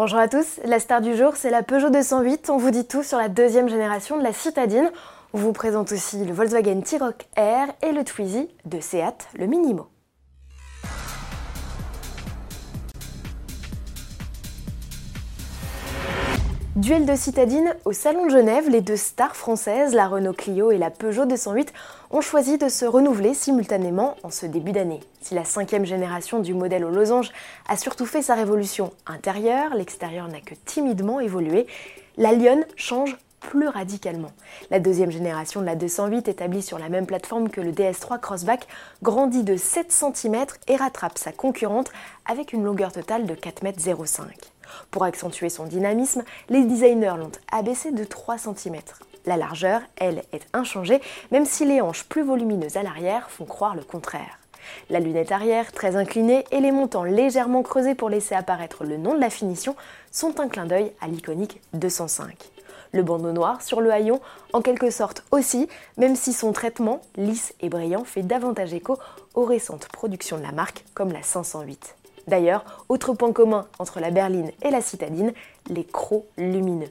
Bonjour à tous, la star du jour c'est la Peugeot 208, on vous dit tout sur la deuxième génération de la citadine. On vous présente aussi le Volkswagen T-Roc R et le Twizy de Seat, le Minimo. Duel de citadine au Salon de Genève, les deux stars françaises, la Renault Clio et la Peugeot 208, ont choisi de se renouveler simultanément en ce début d'année. Si la cinquième génération du modèle au losange a surtout fait sa révolution intérieure, l'extérieur n'a que timidement évolué, la Lyon change plus radicalement. La deuxième génération de la 208, établie sur la même plateforme que le DS3 Crossback, grandit de 7 cm et rattrape sa concurrente avec une longueur totale de 4,05 m. Pour accentuer son dynamisme, les designers l'ont abaissé de 3 cm. La largeur, elle, est inchangée, même si les hanches plus volumineuses à l'arrière font croire le contraire. La lunette arrière, très inclinée, et les montants légèrement creusés pour laisser apparaître le nom de la finition sont un clin d'œil à l'iconique 205. Le bandeau noir sur le haillon, en quelque sorte aussi, même si son traitement, lisse et brillant, fait davantage écho aux récentes productions de la marque, comme la 508. D'ailleurs, autre point commun entre la berline et la citadine, les crocs lumineux.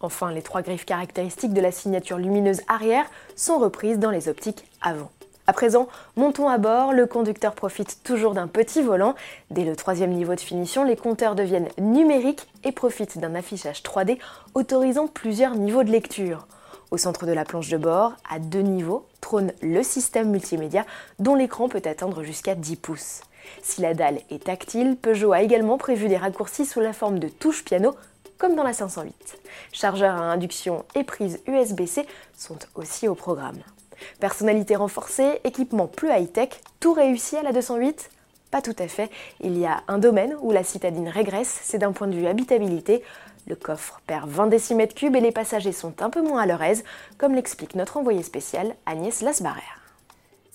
Enfin, les trois griffes caractéristiques de la signature lumineuse arrière sont reprises dans les optiques avant. À présent, montons à bord, le conducteur profite toujours d'un petit volant. Dès le troisième niveau de finition, les compteurs deviennent numériques et profitent d'un affichage 3D autorisant plusieurs niveaux de lecture. Au centre de la planche de bord, à deux niveaux, trône le système multimédia dont l'écran peut atteindre jusqu'à 10 pouces. Si la dalle est tactile, Peugeot a également prévu des raccourcis sous la forme de touches piano comme dans la 508. Chargeur à induction et prise USB-C sont aussi au programme. Personnalité renforcée, équipement plus high-tech, tout réussi à la 208 Pas tout à fait. Il y a un domaine où la citadine régresse, c'est d'un point de vue habitabilité. Le coffre perd 20 décimètres cubes et les passagers sont un peu moins à leur aise, comme l'explique notre envoyé spécial Agnès Lasbarrer.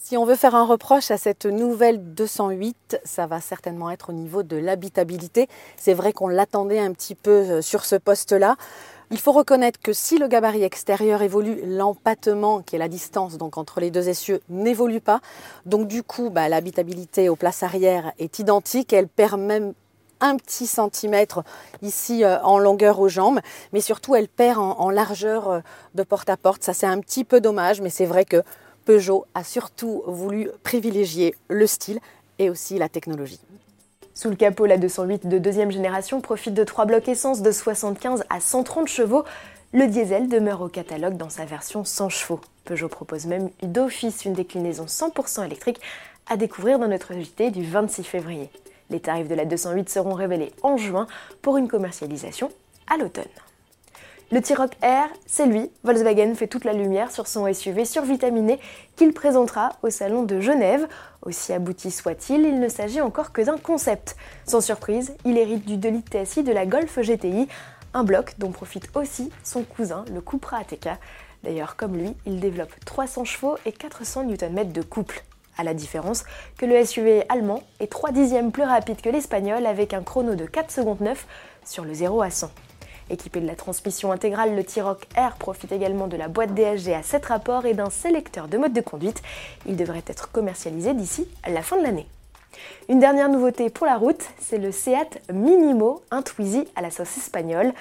Si on veut faire un reproche à cette nouvelle 208, ça va certainement être au niveau de l'habitabilité. C'est vrai qu'on l'attendait un petit peu euh, sur ce poste-là. Il faut reconnaître que si le gabarit extérieur évolue, l'empattement, qui est la distance donc entre les deux essieux, n'évolue pas. Donc du coup, bah, l'habitabilité aux places arrière est identique. Elle perd même un petit centimètre ici euh, en longueur aux jambes, mais surtout elle perd en, largeur euh, de porte à porte. Ça c'est un petit peu dommage, mais c'est vrai que Peugeot a surtout voulu privilégier le style et aussi la technologie. Sous le capot, la 208 de deuxième génération profite de trois blocs essence de 75 à 130 chevaux. Le diesel demeure au catalogue dans sa version 100 chevaux. Peugeot propose même d'office une déclinaison 100% électrique à découvrir dans notre JT du 26 février. Les tarifs de la 208 seront révélés en juin pour une commercialisation à l'automne. Le T-Roc R, c'est lui. Volkswagen fait toute la lumière sur son SUV survitaminé qu'il présentera au salon de Genève. Aussi abouti soit-il, il ne s'agit encore que d'un concept. Sans surprise, il hérite du 2 litres TSI de la Golf GTI, un bloc dont profite aussi son cousin, le Cupra ATK. D'ailleurs, comme lui, il développe 300 chevaux et 400 Nm de couple. À la différence que le SUV allemand est 3 dixièmes plus rapide que l'espagnol avec un chrono de 4 secondes 9 sur le 0 à 100. Équipé de la transmission intégrale, le T-Roc R profite également de la boîte DSG à 7 rapports et d'un sélecteur de mode de conduite. Il devrait être commercialisé d'ici la fin de l'année. Une dernière nouveauté pour la route, c'est le Seat Minimo, un Twizy à la sauce espagnole.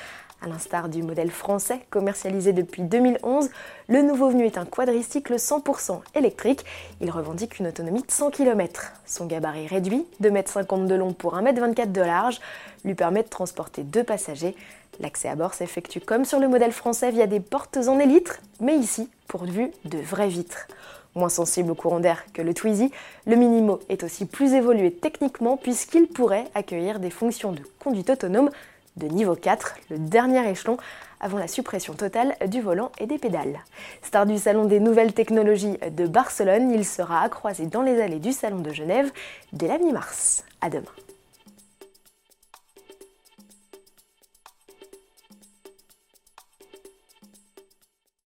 À l'instar du modèle français commercialisé depuis 2011, le nouveau venu est un quadricycle 100% électrique. Il revendique une autonomie de 100 km. Son gabarit réduit, 2,50 m de long pour 1,24 m de large, lui permet de transporter deux passagers. L'accès à bord s'effectue comme sur le modèle français via des portes en élytre, mais ici pourvu de vraies vitres. Moins sensible au courant d'air que le Twizy, le Minimo est aussi plus évolué techniquement puisqu'il pourrait accueillir des fonctions de conduite autonome de niveau 4, le dernier échelon avant la suppression totale du volant et des pédales. Star du Salon des nouvelles technologies de Barcelone, il sera à croiser dans les allées du Salon de Genève dès la mi-mars. À demain.